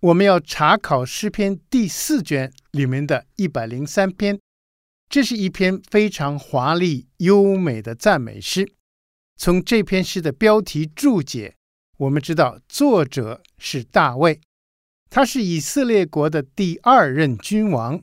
我们要查考诗篇第四卷里面的一百零三篇，这是一篇非常华丽优美的赞美诗。从这篇诗的标题注解，我们知道作者是大卫，他是以色列国的第二任君王。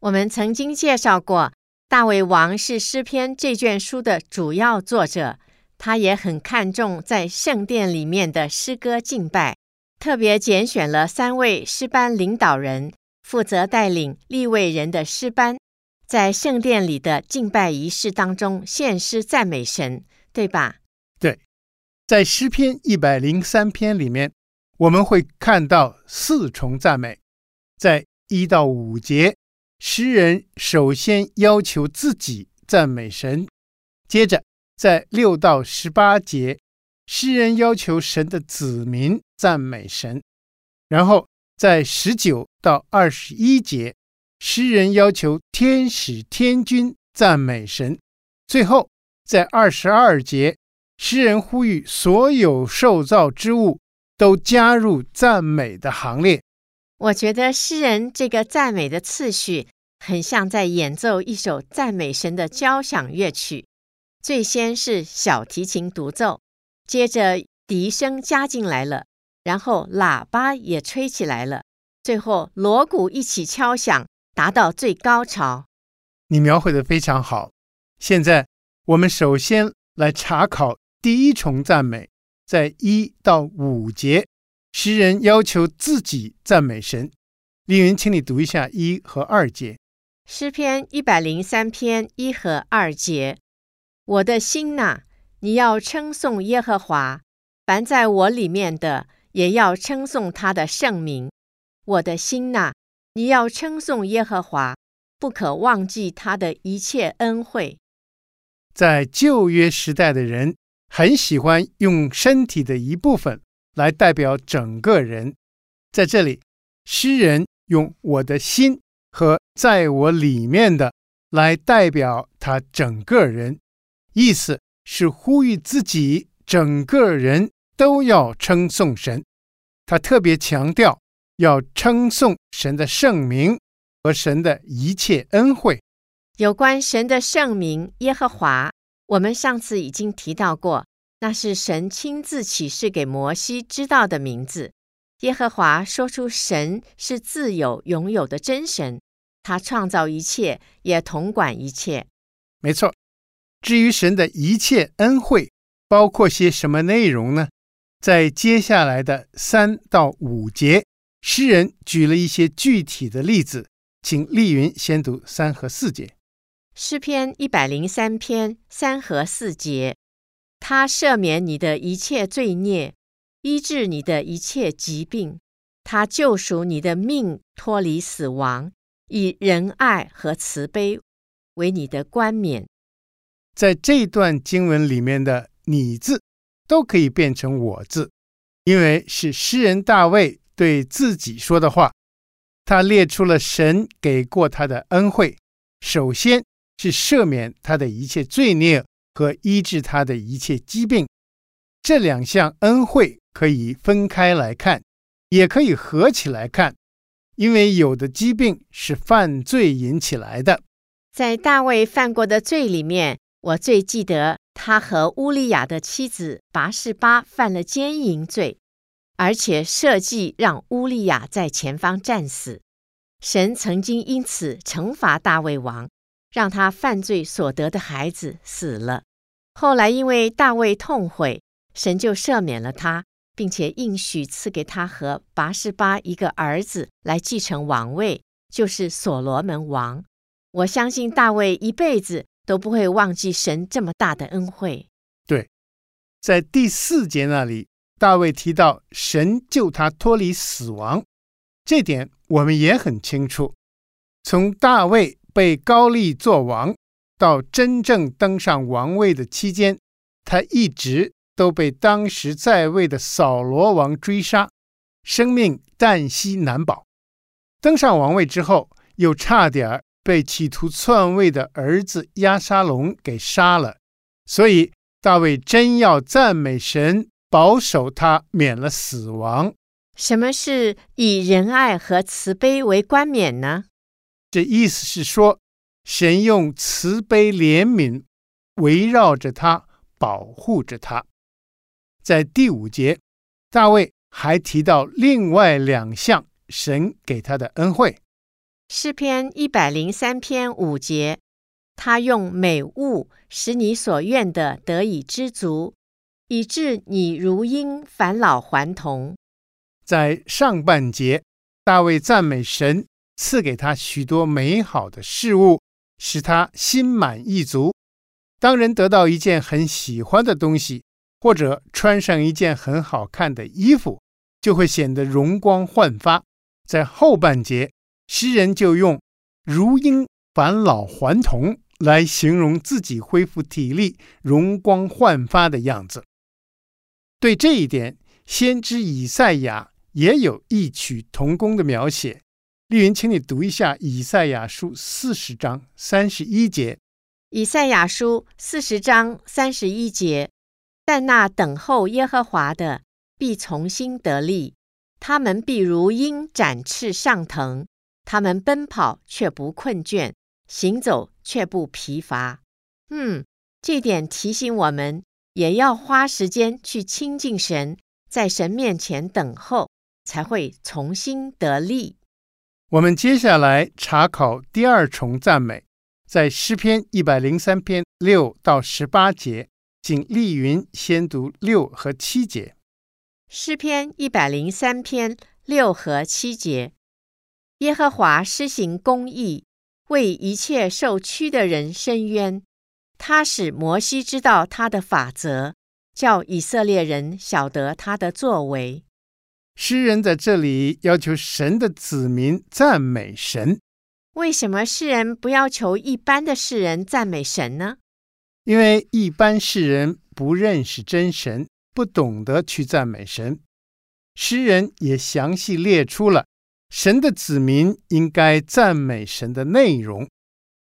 我们曾经介绍过，大卫王是诗篇这卷书的主要作者，他也很看重在圣殿里面的诗歌敬拜。特别拣选了三位诗班领导人，负责带领利未人的诗班，在圣殿里的敬拜仪式当中献诗赞美神，对吧？对，在诗篇一百零三篇里面，我们会看到四重赞美。在一到五节，诗人首先要求自己赞美神；接着在六到十八节，诗人要求神的子民赞美神，然后在十九到二十一节，诗人要求天使天军赞美神；最后在二十二节，诗人呼吁所有受造之物都加入赞美的行列。我觉得诗人这个赞美的次序，很像在演奏一首赞美神的交响乐曲，最先是小提琴独奏。接着笛声加进来了，然后喇叭也吹起来了，最后锣鼓一起敲响，达到最高潮。你描绘的非常好。现在我们首先来查考第一重赞美，在一到五节，诗人要求自己赞美神。丽云，请你读一下一和二节。诗篇一百零三篇一和二节，我的心哪。你要称颂耶和华，凡在我里面的也要称颂他的圣名。我的心哪，你要称颂耶和华，不可忘记他的一切恩惠。在旧约时代的人很喜欢用身体的一部分来代表整个人，在这里，诗人用我的心和在我里面的来代表他整个人，意思。是呼吁自己整个人都要称颂神，他特别强调要称颂神的圣名和神的一切恩惠。有关神的圣名耶和华，我们上次已经提到过，那是神亲自启示给摩西知道的名字。耶和华说出神是自有拥有的真神，他创造一切，也统管一切。没错。至于神的一切恩惠，包括些什么内容呢？在接下来的三到五节，诗人举了一些具体的例子，请丽云先读三和四节。诗篇一百零三篇三和四节，他赦免你的一切罪孽，医治你的一切疾病，他救赎你的命脱离死亡，以仁爱和慈悲为你的冠冕。在这段经文里面的“你”字都可以变成“我”字，因为是诗人大卫对自己说的话。他列出了神给过他的恩惠，首先是赦免他的一切罪孽和医治他的一切疾病。这两项恩惠可以分开来看，也可以合起来看，因为有的疾病是犯罪引起来的。在大卫犯过的罪里面。我最记得他和乌利亚的妻子拔示巴犯了奸淫罪，而且设计让乌利亚在前方战死。神曾经因此惩罚大卫王，让他犯罪所得的孩子死了。后来因为大卫痛悔，神就赦免了他，并且应许赐给他和拔示巴一个儿子来继承王位，就是所罗门王。我相信大卫一辈子。都不会忘记神这么大的恩惠。对，在第四节那里，大卫提到神救他脱离死亡，这点我们也很清楚。从大卫被膏立做王到真正登上王位的期间，他一直都被当时在位的扫罗王追杀，生命旦夕难保。登上王位之后，又差点儿被企图篡位的儿子押沙龙给杀了。所以大卫真要赞美神，保守他免了死亡。什么是以仁爱和慈悲为冠冕呢？这意思是说，神用慈悲怜悯围绕着他，保护着他。在第五节，大卫还提到另外两项神给他的恩惠。诗篇一百零三篇五节，他用美物使你所愿的得以知足，以致你如鹰返老还童。在上半节，大卫赞美神。赐给他许多美好的事物，使他心满意足。当人得到一件很喜欢的东西，或者穿上一件很好看的衣服，就会显得容光焕发。在后半节，诗人就用“如鹰返老还童”来形容自己恢复体力、容光焕发的样子。对这一点，先知以赛亚也有异曲同工的描写。丽云，请你读一下《以赛亚书》四十章三十一节。《以赛亚书》四十章三十一节，但那等候耶和华的必重新得力，他们必如鹰展翅上腾，他们奔跑却不困倦，行走却不疲乏。嗯，这点提醒我们，也要花时间去亲近神，在神面前等候，才会重新得力。我们接下来查考第二重赞美，在诗篇一百零三篇六到十八节，请丽云先读六和七节。诗篇一百零三篇六和七节：耶和华施行公义，为一切受屈的人伸冤。他使摩西知道他的法则，叫以色列人晓得他的作为。诗人在这里要求神的子民赞美神。为什么诗人不要求一般的世人赞美神呢？因为一般世人不认识真神，不懂得去赞美神。诗人也详细列出了神的子民应该赞美神的内容。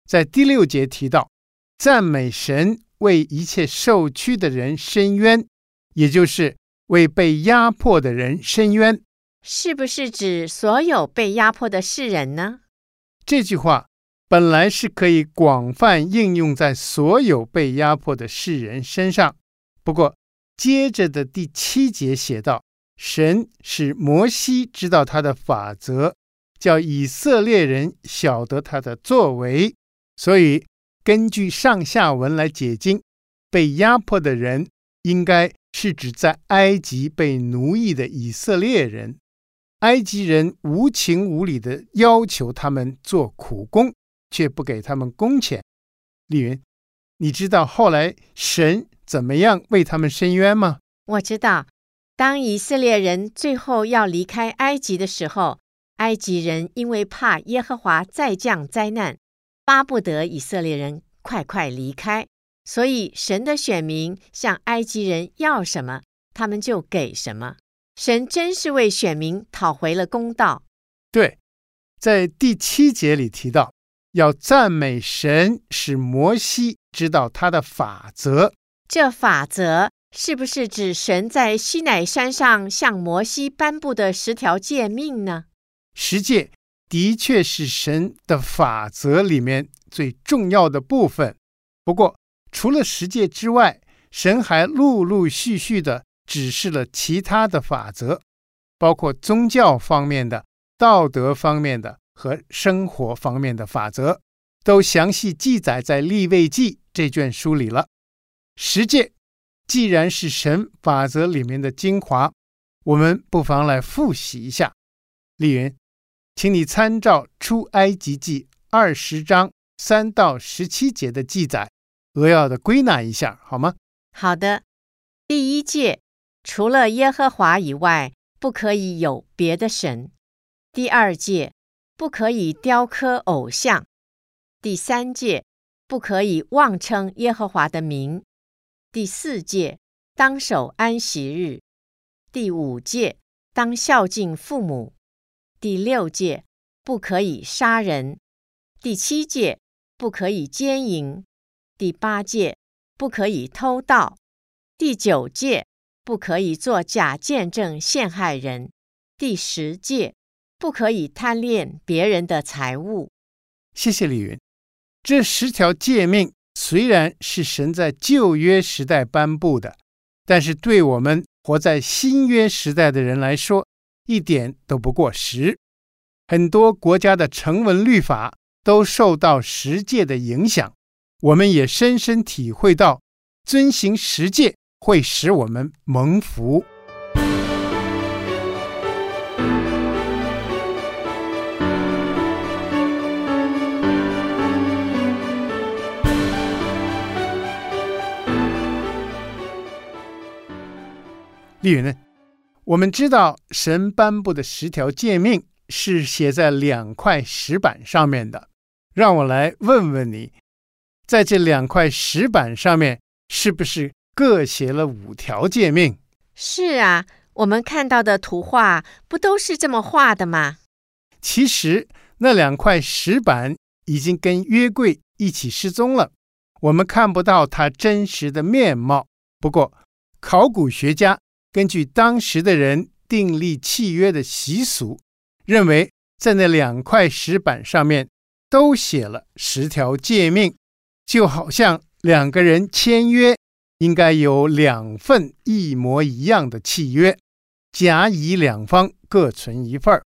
在第六节提到，赞美神为一切受屈的人伸冤，也就是。为被压迫的人伸冤，是不是指所有被压迫的世人呢？这句话本来是可以广泛应用在所有被压迫的世人身上。不过，接着的第七节写道：“神使摩西知道他的法则，叫以色列人晓得他的作为。”所以，根据上下文来解经，被压迫的人应该。是指在埃及被奴役的以色列人，埃及人无情无理的要求他们做苦工，却不给他们工钱。丽云，你知道后来神怎么样为他们伸冤吗？我知道，当以色列人最后要离开埃及的时候，埃及人因为怕耶和华再降灾难，巴不得以色列人快快离开。所以，神的选民向埃及人要什么，他们就给什么。神真是为选民讨回了公道。对，在第七节里提到，要赞美神，使摩西知道他的法则。这法则是不是指神在西乃山上向摩西颁布的十条诫命呢？十诫的确是神的法则里面最重要的部分。不过，除了十诫之外，神还陆陆续续地指示了其他的法则，包括宗教方面的、道德方面的和生活方面的法则，都详细记载在利未记这卷书里了。十诫既然是神法则里面的精华，我们不妨来复习一下。丽云，请你参照出埃及记二十章三到十七节的记载。扼要的归纳一下，好吗？好的。第一诫，除了耶和华以外，不可以有别的神。第二诫，不可以雕刻偶像；第三诫，不可以妄称耶和华的名；第四诫，当守安息日；第五诫，当孝敬父母；第六诫，不可以杀人；第七诫，不可以奸淫；第八诫，不可以偷盗；第九诫，不可以作假见证陷害人；第十诫，不可以贪恋别人的财物。谢谢李云。这十条诫命虽然是神在旧约时代颁布的，但是对我们活在新约时代的人来说，一点都不过时。很多国家的成文律法都受到十诫的影响，我们也深深体会到，遵行十诫会使我们蒙福。丽云呢？我们知道神颁布的十条诫命是写在两块石板上面的。让我来问问你，在这两块石板上面，是不是各写了五条诫命？是啊，我们看到的图画不都是这么画的吗？其实那两块石板已经跟约柜一起失踪了，我们看不到它真实的面貌。不过，考古学家。根据当时的人订立契约的习俗，认为在那两块石板上面都写了十条诫命，就好像两个人签约应该有两份一模一样的契约，甲乙两方各存一份儿。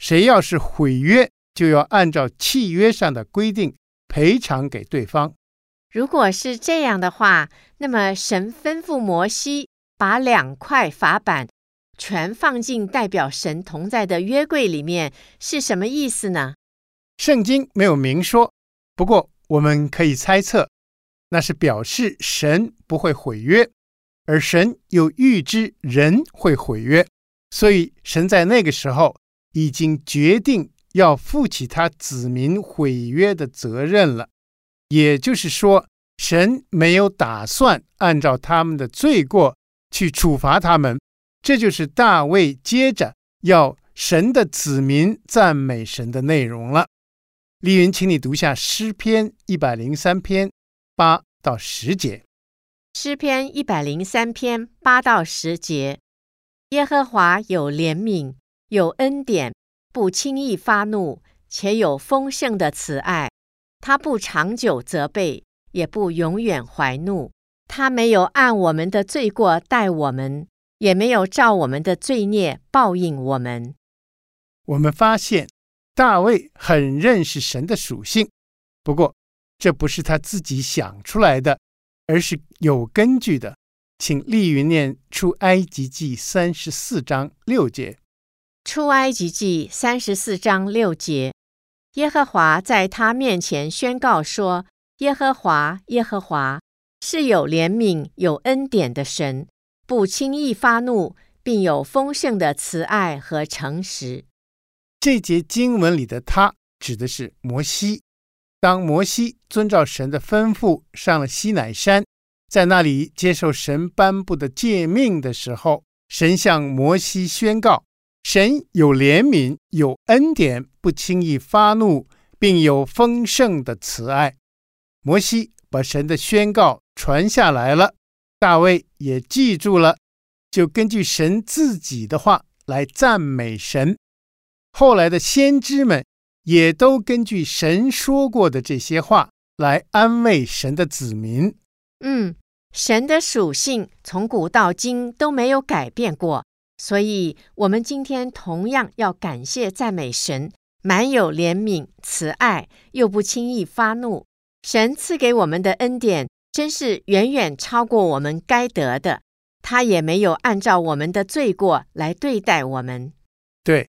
谁要是毁约，就要按照契约上的规定赔偿给对方。如果是这样的话，那么神吩咐摩西。把两块法板全放进代表神同在的约柜里面是什么意思呢？圣经没有明说，不过我们可以猜测，那是表示神不会毁约，而神又预知人会毁约，所以神在那个时候已经决定要负起他子民毁约的责任了。也就是说，神没有打算按照他们的罪过。去处罚他们，这就是大卫接着要神的子民赞美神的内容了。丽云，请你读下诗篇一百零三篇八到十节。诗篇一百零三篇八到十节：耶和华有怜悯，有恩典，不轻易发怒，且有丰盛的慈爱。他不长久责备，也不永远怀怒。他没有按我们的罪过待我们，也没有照我们的罪孽报应我们。我们发现大卫很认识神的属性，不过这不是他自己想出来的，而是有根据的。请丽云念出埃及记三十四章六节。出埃及记三十四章六节，耶和华在他面前宣告说：“耶和华，耶和华。”是有怜悯、有恩典的神，不轻易发怒，并有丰盛的慈爱和诚实。这节经文里的他指的是摩西。当摩西遵照神的吩咐上了西乃山，在那里接受神颁布的诫命的时候，神向摩西宣告：神有怜悯、有恩典，不轻易发怒，并有丰盛的慈爱。摩西把神的宣告传下来了，大卫也记住了，就根据神自己的话来赞美神。后来的先知们也都根据神说过的这些话来安慰神的子民。嗯，神的属性从古到今都没有改变过，所以我们今天同样要感谢赞美神，满有怜悯、慈爱，又不轻易发怒。神赐给我们的恩典，真是远远超过我们该得的。他也没有按照我们的罪过来对待我们。对，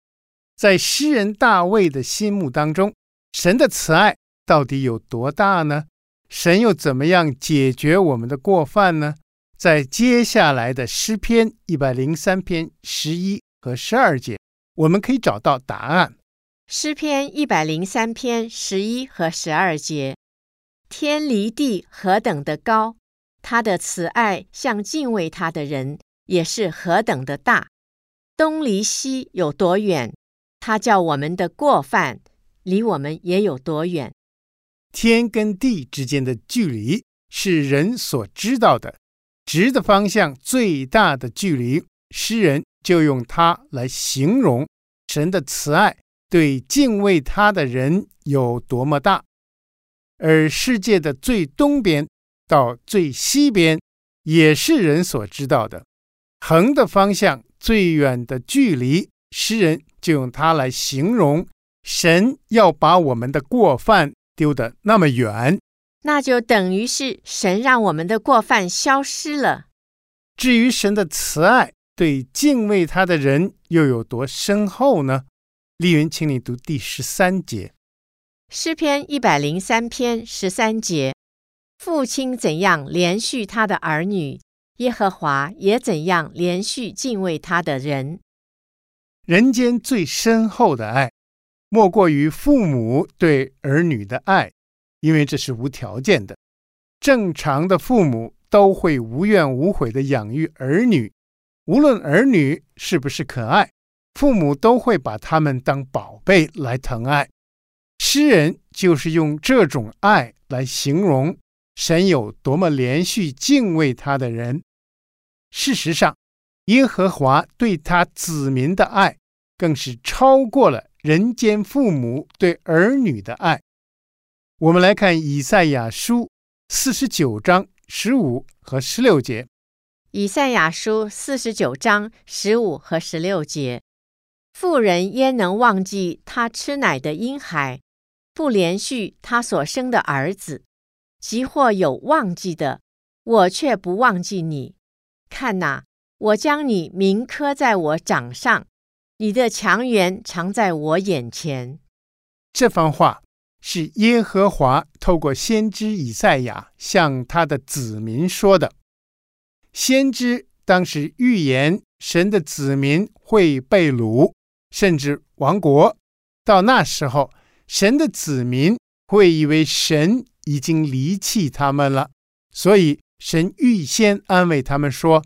在诗人大卫的心目当中，神的慈爱到底有多大呢？神又怎么样解决我们的过犯呢？在接下来的诗篇一百零三篇十一和十二节，我们可以找到答案。诗篇一百零三篇十一和十二节：天离地何等的高，他的慈爱向敬畏他的人也是何等的大。东离西有多远，他叫我们的过犯离我们也有多远。天跟地之间的距离是人所知道的，直的方向最大的距离，诗人就用它来形容神的慈爱。对敬畏他的人有多么大，而世界的最东边到最西边也是人所知道的。横的方向最远的距离，诗人就用它来形容神要把我们的过犯丢得那么远，那就等于是神让我们的过犯消失了。至于神的慈爱对敬畏他的人又有多深厚呢？丽云，请你读第十三节，诗篇一百零三篇十三节：父亲怎样连续他的儿女，耶和华也怎样连续敬畏他的人。人间最深厚的爱，莫过于父母对儿女的爱，因为这是无条件的。正常的父母都会无怨无悔地养育儿女，无论儿女是不是可爱。父母都会把他们当宝贝来疼爱，诗人就是用这种爱来形容神有多么连续敬畏他的人。事实上，耶和华对他子民的爱，更是超过了人间父母对儿女的爱。我们来看以赛亚书四十九章十五和十六节。以赛亚书四十九章十五和十六节。妇人焉能忘记她吃奶的婴孩，不连续，他所生的儿子？即或有忘记的，我却不忘记你。看哪，我将你铭刻在我掌上，你的强援常在我眼前。这番话是耶和华透过先知以赛亚向他的子民说的。先知当时预言神的子民会被掳。甚至亡国，到那时候，神的子民会以为神已经离弃他们了，所以神预先安慰他们说：“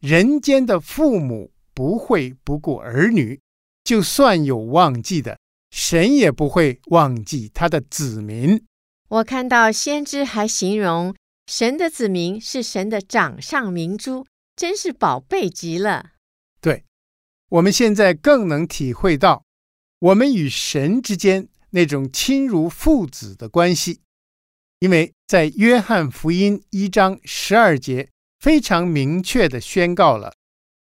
人间的父母不会不顾儿女，就算有忘记的，神也不会忘记他的子民。”我看到先知还形容神的子民是神的掌上明珠，真是宝贝极了。对。我们现在更能体会到，我们与神之间那种亲如父子的关系，因为在约翰福音一章十二节非常明确的宣告了：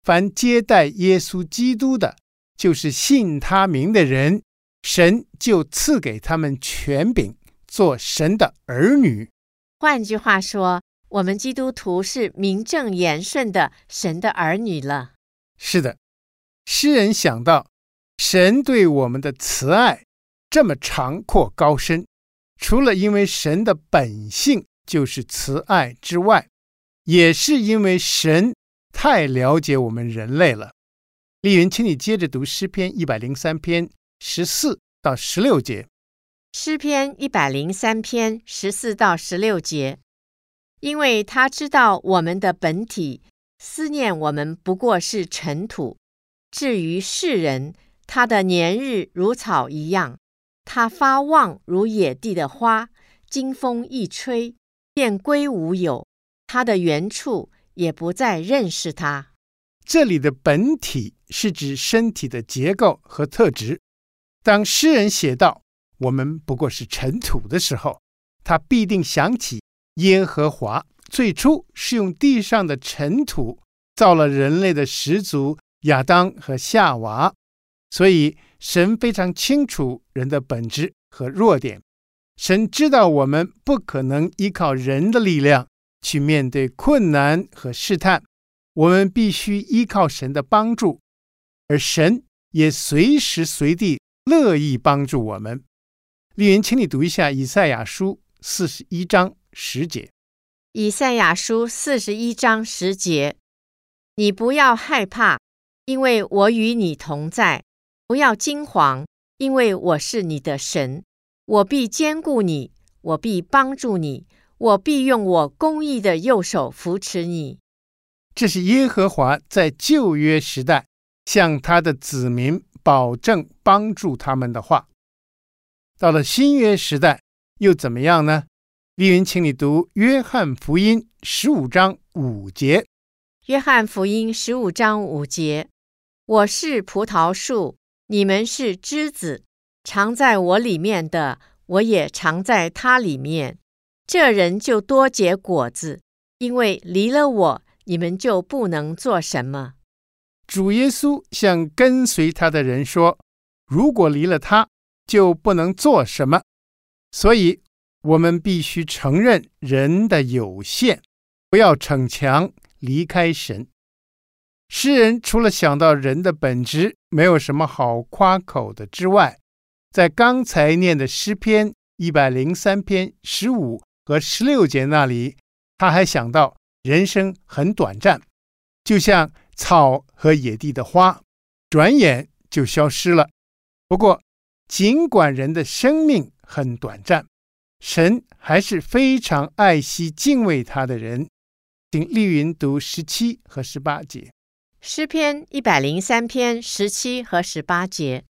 凡接待耶稣基督的，就是信他名的人，神就赐给他们权柄，做神的儿女。换句话说，我们基督徒是名正言顺的神的儿女了。是的。诗人想到，神对我们的慈爱这么长阔高深，除了因为神的本性就是慈爱之外，也是因为神太了解我们人类了。丽云，请你接着读诗篇一百零三篇十四到十六节。诗篇一百零三篇十四到十六节，因为他知道我们的本体，思念我们不过是尘土。至于世人，他的年日如草一样，它发旺如野地的花，经风一吹，便归无有。它的原处也不再认识它。这里的本体是指身体的结构和特质。当诗人写道“我们不过是尘土”的时候，他必定想起耶和华最初是用地上的尘土造了人类的始祖。亚当和夏娃，所以神非常清楚人的本质和弱点。神知道我们不可能依靠人的力量去面对困难和试探，我们必须依靠神的帮助，而神也随时随地乐意帮助我们。丽云，请你读一下以赛亚书四十一章十节。以赛亚书四十一章十节，你不要害怕。因为我与你同在，不要惊惶，因为我是你的神，我必兼顾你，我必帮助你，我必用我公义的右手扶持你。这是耶和华在旧约时代向他的子民保证帮助他们的话。到了新约时代，又怎么样呢？丽云，请你读《约翰福音》十五章五节。《约翰福音》十五章五节：“我是葡萄树，你们是枝子，常在我里面的，我也常在他里面。这人就多结果子，因为离了我，你们就不能做什么。”主耶稣向跟随他的人说：“如果离了他，就不能做什么。”所以。我们必须承认人的有限，不要逞强离开神。诗人除了想到人的本质没有什么好夸口的之外，在刚才念的诗篇一百零三篇十五和十六节那里，他还想到人生很短暂，就像草和野地的花，转眼就消失了。不过，尽管人的生命很短暂，神还是非常爱惜敬畏他的人，请丽云读十七和十八节。诗篇一百零三篇十七和十八节。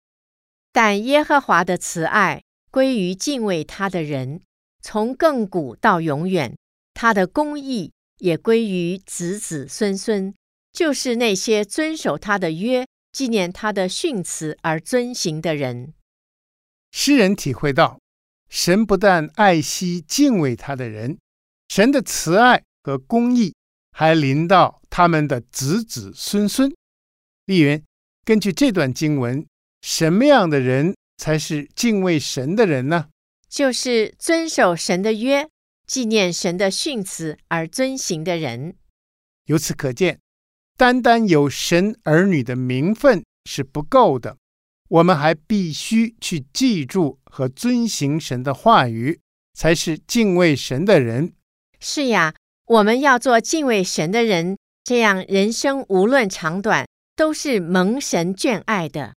但耶和华的慈爱归于敬畏他的人，从亘古到永远；他的公义也归于子子孙孙，就是那些遵守他的约、纪念他的训词而遵行的人。诗人体会到。神不但爱惜敬畏他的人，神的慈爱和公义还临到他们的子子孙孙。丽云，根据这段经文，什么样的人才是敬畏神的人呢？就是遵守神的约、纪念神的训词而遵行的人。由此可见，单单有神儿女的名分是不够的。我们还必须去记住和遵行神的话语，才是敬畏神的人。是呀，我们要做敬畏神的人，这样人生无论长短，都是蒙神眷爱的。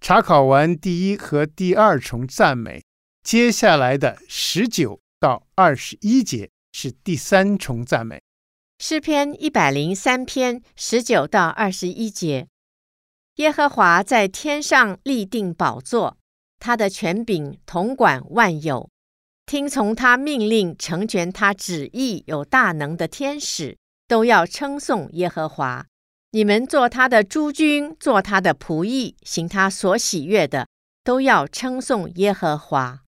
查考完第一和第二重赞美，接下来的十九到二十一节是第三重赞美。诗篇一百零三篇十九到二十一节。耶和华在天上立定宝座，他的权柄统管万有，听从他命令、成全他旨意、有大能的天使都要称颂耶和华。你们做他的诸君，做他的仆役，行他所喜悦的，都要称颂耶和华。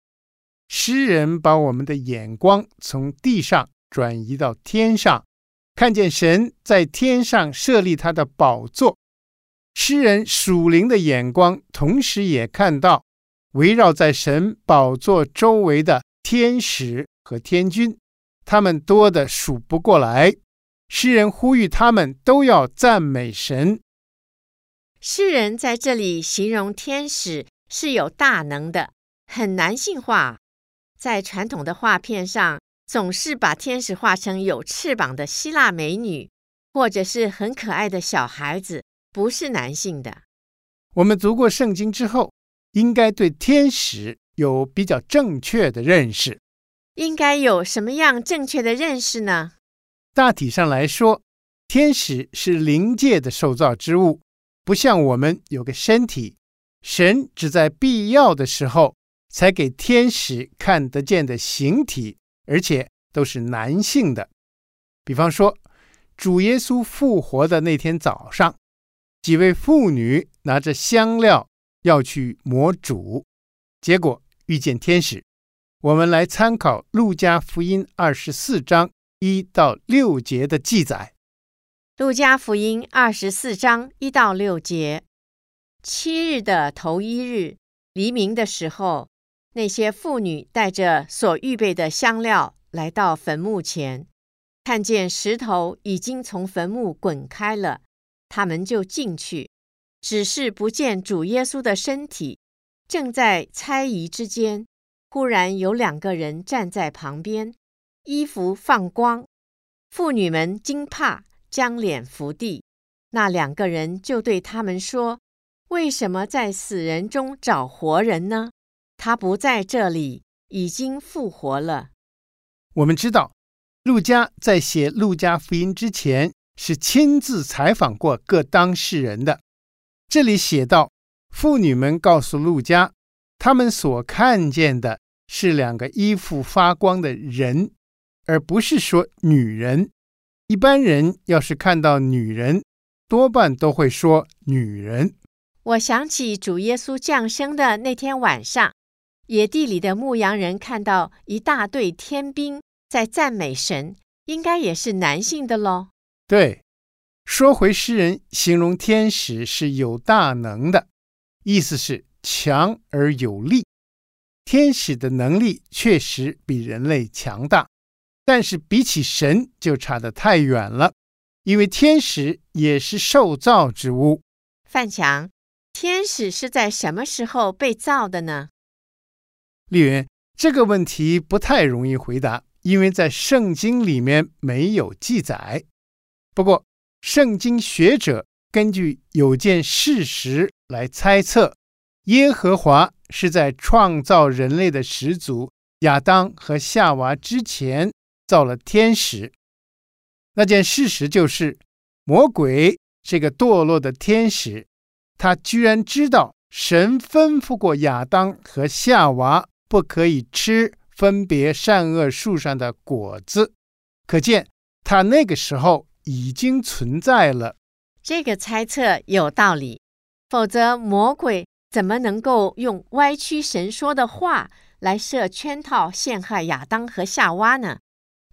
诗人把我们的眼光从地上转移到天上，看见神在天上设立他的宝座。诗人属灵的眼光，同时也看到围绕在神宝座周围的天使和天君，他们多的数不过来。诗人呼吁他们都要赞美神。诗人在这里形容天使是有大能的，很男性化。在传统的画片上，总是把天使画成有翅膀的希腊美女，或者是很可爱的小孩子。不是男性的。我们读过圣经之后，应该对天使有比较正确的认识。应该有什么样正确的认识呢？大体上来说，天使是灵界的受造之物，不像我们有个身体。神只在必要的时候才给天使看得见的形体，而且都是男性的。比方说，主耶稣复活的那天早上。几位妇女拿着香料要去抹主，结果遇见天使。我们来参考《路加福音》二十四章一到六节的记载。《路加福音》二十四章一到六节：七日的头一日，黎明的时候，那些妇女带着所预备的香料来到坟墓前，看见石头已经从坟墓滚开了。他们就进去，只是不见主耶稣的身体。正在猜疑之间，忽然有两个人站在旁边，衣服放光。妇女们惊怕，将脸伏地。那两个人就对他们说：“为什么在死人中找活人呢？他不在这里，已经复活了。我们知道，路加在写《路加福音》之前，是亲自采访过各当事人的。这里写道，妇女们告诉路加，他们所看见的是两个衣服发光的人，而不是说女人。一般人要是看到女人，多半都会说女人。我想起主耶稣降生的那天晚上，野地里的牧羊人看到一大队天兵在赞美神，应该也是男性的喽。对，说回诗人形容天使是有大能的，意思是强而有力。天使的能力确实比人类强大，但是比起神就差得太远了，因为天使也是受造之物。范强，天使是在什么时候被造的呢？丽云，这个问题不太容易回答，因为在圣经里面没有记载。不过，圣经学者根据有件事实来猜测，耶和华是在创造人类的始祖亚当和夏娃之前造了天使。那件事实就是，魔鬼这个堕落的天使，他居然知道神吩咐过亚当和夏娃。不可以吃分别善恶树上的果子，可见他那个时候已经存在了。这个猜测有道理，否则魔鬼怎么能够用歪曲神说的话来设圈套陷害亚当和夏娃呢？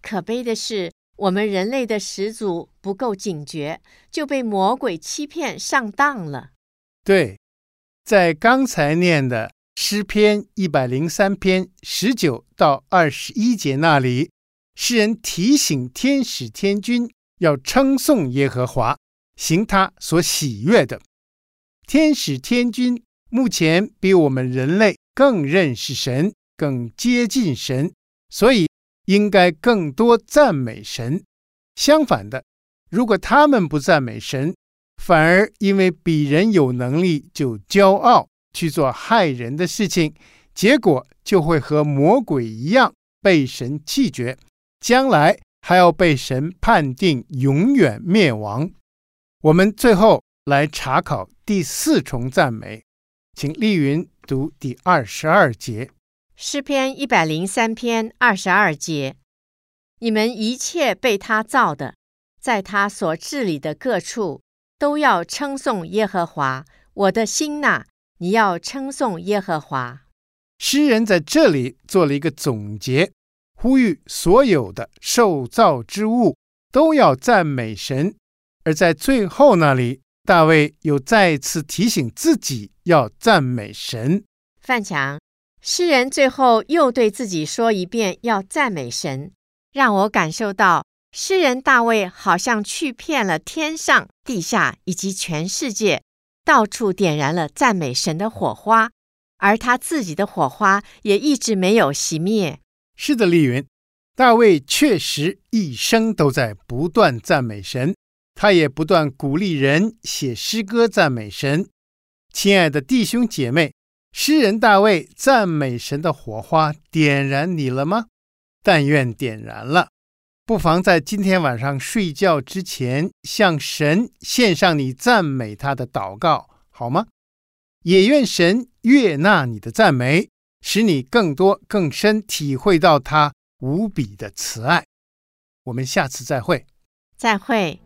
可悲的是，我们人类的始祖不够警觉，就被魔鬼欺骗上当了。对，在刚才念的。诗篇一百零三篇十九到二十一节那里，诗人提醒天使天君要称颂耶和华，行他所喜悦的。天使天君目前比我们人类更认识神，更接近神，所以应该更多赞美神。相反的，如果他们不赞美神，反而因为比人有能力就骄傲。去做害人的事情，结果就会和魔鬼一样被神弃绝，将来还要被神判定永远灭亡。我们最后来查考第四重赞美，请丽云读第二十二节，诗篇一百零三篇二十二节：你们一切被他造的，在他所治理的各处，都要称颂耶和华。我的心呐！你要称颂耶和华。诗人在这里做了一个总结，呼吁所有的受造之物都要赞美神。而在最后那里，大卫又再次提醒自己要赞美神。范强，诗人最后又对自己说一遍要赞美神，让我感受到诗人大卫好像去遍了天上、地下以及全世界。到处点燃了赞美神的火花，而他自己的火花也一直没有熄灭。是的，丽云，大卫确实一生都在不断赞美神，他也不断鼓励人写诗歌赞美神。亲爱的弟兄姐妹，诗人大卫赞美神的火花点燃你了吗？但愿点燃了。不妨在今天晚上睡觉之前，向神献上你赞美他的祷告，好吗？也愿神悦纳你的赞美，使你更多更深体会到他无比的慈爱。我们下次再会。再会。